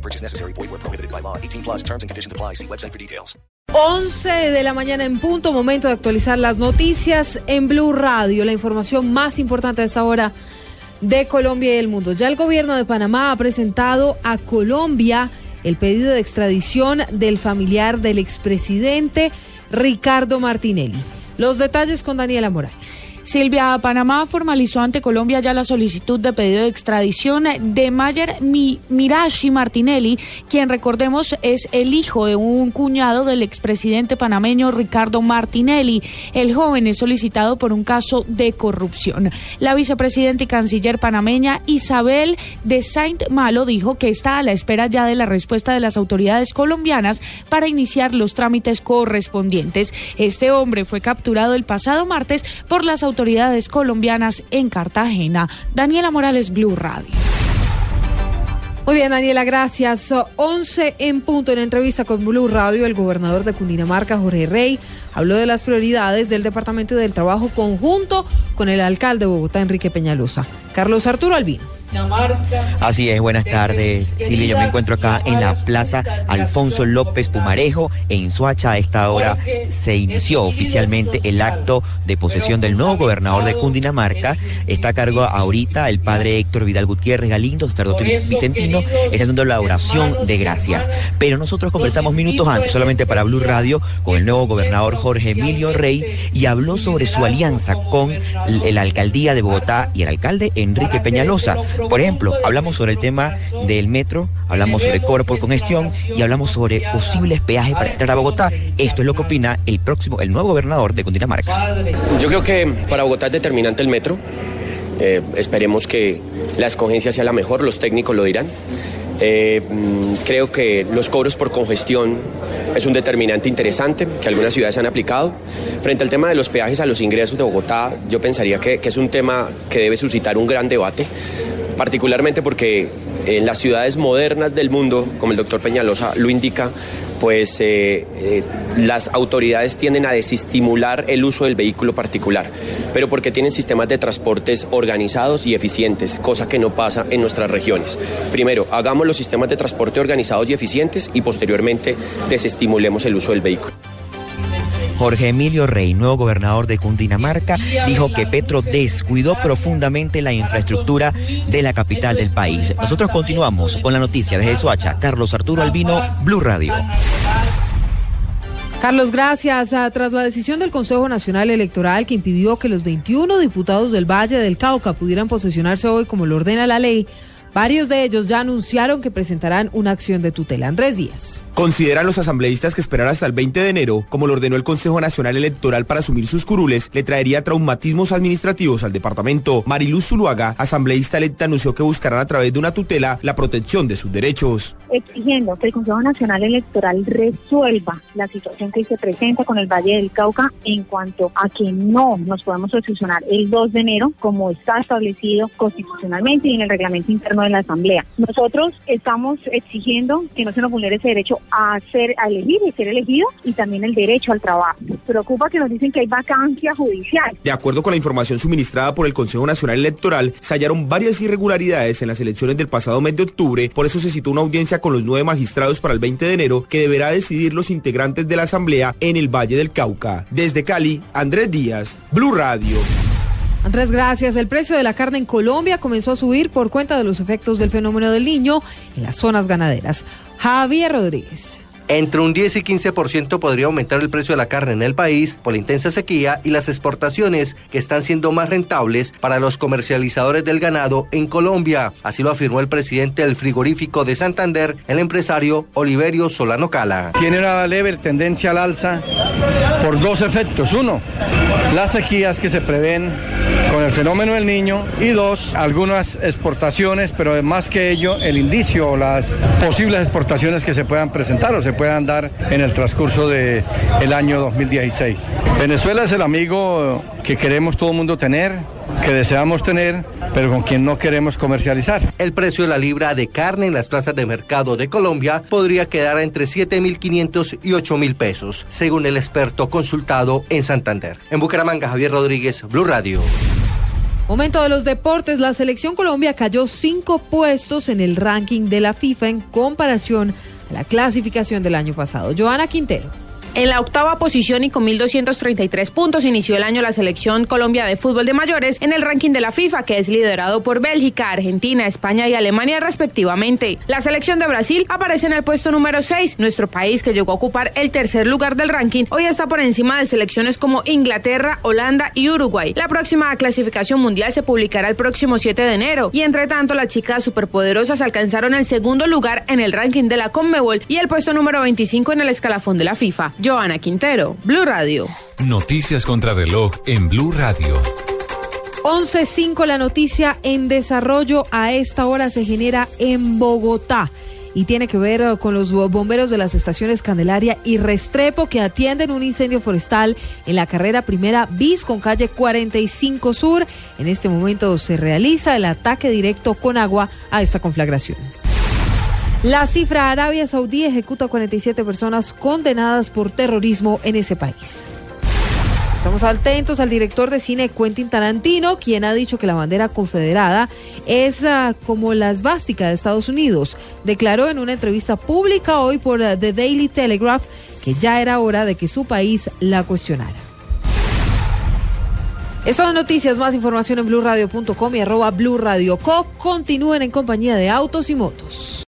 No purchase necessary. Void where prohibited by law. 18 plus terms and conditions apply. See website for details. 11 de la mañana en punto, momento de actualizar las noticias en Blue Radio, la información más importante a esta hora de Colombia y el mundo. Ya el gobierno de Panamá ha presentado a Colombia el pedido de extradición del familiar del expresidente Ricardo Martinelli. Los detalles con Daniela Morales. Silvia, Panamá formalizó ante Colombia ya la solicitud de pedido de extradición de Mayer Mirashi Martinelli, quien recordemos es el hijo de un cuñado del expresidente panameño Ricardo Martinelli. El joven es solicitado por un caso de corrupción. La vicepresidenta y canciller panameña Isabel de Saint Malo dijo que está a la espera ya de la respuesta de las autoridades colombianas para iniciar los trámites correspondientes. Este hombre fue capturado el pasado martes por las autoridades autoridades colombianas en Cartagena. Daniela Morales, Blue Radio. Muy bien, Daniela, gracias. 11 en punto en entrevista con Blue Radio, el gobernador de Cundinamarca, Jorge Rey, habló de las prioridades del Departamento del Trabajo conjunto con el alcalde de Bogotá, Enrique Peñalosa. Carlos Arturo Albino. Así es, buenas tardes, Silvia. Yo me encuentro acá en la Plaza Alfonso López Pumarejo, en Suacha. A esta hora se inició oficialmente el acto de posesión del nuevo gobernador de Cundinamarca. Está a cargo ahorita el padre Héctor Vidal Gutiérrez Galindo, sacerdote vicentino, está haciendo la oración de gracias. Pero nosotros conversamos minutos antes, solamente para Blue Radio, con el nuevo gobernador Jorge Emilio Rey y habló sobre su alianza con la alcaldía de Bogotá y el alcalde Enrique Peñalosa. Por ejemplo, hablamos sobre el tema del metro, hablamos sobre cobro por congestión y hablamos sobre posibles peajes para entrar a Bogotá. Esto es lo que opina el próximo, el nuevo gobernador de Cundinamarca. Yo creo que para Bogotá es determinante el metro. Eh, esperemos que la escogencia sea la mejor, los técnicos lo dirán. Eh, mm, creo que los cobros por congestión es un determinante interesante que algunas ciudades han aplicado. Frente al tema de los peajes a los ingresos de Bogotá, yo pensaría que, que es un tema que debe suscitar un gran debate particularmente porque en las ciudades modernas del mundo, como el doctor Peñalosa lo indica, pues eh, eh, las autoridades tienden a desestimular el uso del vehículo particular, pero porque tienen sistemas de transportes organizados y eficientes, cosa que no pasa en nuestras regiones. Primero, hagamos los sistemas de transporte organizados y eficientes y posteriormente desestimulemos el uso del vehículo. Jorge Emilio Rey, nuevo gobernador de Cundinamarca, dijo que Petro descuidó profundamente la infraestructura de la capital del país. Nosotros continuamos con la noticia desde Soacha. Carlos Arturo Albino, Blue Radio. Carlos, gracias. Ah, tras la decisión del Consejo Nacional Electoral que impidió que los 21 diputados del Valle del Cauca pudieran posesionarse hoy como lo ordena la ley, Varios de ellos ya anunciaron que presentarán una acción de tutela. Andrés Díaz. Consideran los asambleístas que esperar hasta el 20 de enero, como lo ordenó el Consejo Nacional Electoral para asumir sus curules, le traería traumatismos administrativos al departamento. Mariluz Zuluaga, asambleísta electa, anunció que buscarán a través de una tutela la protección de sus derechos. Exigiendo que el Consejo Nacional Electoral resuelva la situación que se presenta con el Valle del Cauca en cuanto a que no nos podemos posicionar el 2 de enero, como está establecido constitucionalmente y en el reglamento interno de la Asamblea. Nosotros estamos exigiendo que no se nos vulnere ese derecho a ser a elegir y ser elegido y también el derecho al trabajo. Preocupa que nos dicen que hay vacancia judicial. De acuerdo con la información suministrada por el Consejo Nacional Electoral, se hallaron varias irregularidades en las elecciones del pasado mes de octubre, por eso se citó una audiencia con los nueve magistrados para el 20 de enero que deberá decidir los integrantes de la Asamblea en el Valle del Cauca. Desde Cali, Andrés Díaz, Blue Radio. Andrés, gracias. El precio de la carne en Colombia comenzó a subir por cuenta de los efectos del fenómeno del niño en las zonas ganaderas. Javier Rodríguez. Entre un 10 y 15% podría aumentar el precio de la carne en el país por la intensa sequía y las exportaciones que están siendo más rentables para los comercializadores del ganado en Colombia. Así lo afirmó el presidente del frigorífico de Santander, el empresario Oliverio Solano Cala. Tiene una leve tendencia al alza por dos efectos. Uno, las sequías que se prevén con el fenómeno del niño y dos, algunas exportaciones, pero más que ello, el indicio o las posibles exportaciones que se puedan presentar o se puedan dar en el transcurso del el año 2016. Venezuela es el amigo que queremos todo el mundo tener, que deseamos tener, pero con quien no queremos comercializar. El precio de la libra de carne en las plazas de mercado de Colombia podría quedar entre 7.500 y 8.000 pesos, según el experto consultado en Santander. En Bucaramanga, Javier Rodríguez, Blue Radio. Momento de los deportes, la selección Colombia cayó cinco puestos en el ranking de la FIFA en comparación la clasificación del año pasado. Joana Quintero. En la octava posición y con 1.233 puntos inició el año la selección Colombia de fútbol de mayores en el ranking de la FIFA, que es liderado por Bélgica, Argentina, España y Alemania respectivamente. La selección de Brasil aparece en el puesto número 6. Nuestro país, que llegó a ocupar el tercer lugar del ranking, hoy está por encima de selecciones como Inglaterra, Holanda y Uruguay. La próxima clasificación mundial se publicará el próximo 7 de enero y entre tanto las chicas superpoderosas alcanzaron el segundo lugar en el ranking de la Conmebol y el puesto número 25 en el escalafón de la FIFA. Joana Quintero, Blue Radio. Noticias contra reloj en Blue Radio. 11.5 la noticia en desarrollo a esta hora se genera en Bogotá y tiene que ver uh, con los bomberos de las estaciones Candelaria y Restrepo que atienden un incendio forestal en la carrera primera bis con calle 45 Sur. En este momento se realiza el ataque directo con agua a esta conflagración. La cifra Arabia Saudí ejecuta 47 personas condenadas por terrorismo en ese país. Estamos atentos al director de cine Quentin Tarantino, quien ha dicho que la bandera confederada es uh, como la esvástica de Estados Unidos. Declaró en una entrevista pública hoy por uh, The Daily Telegraph que ya era hora de que su país la cuestionara. Noticias, más información en blurradio.com y arroba blurradioco. Continúen en compañía de autos y motos.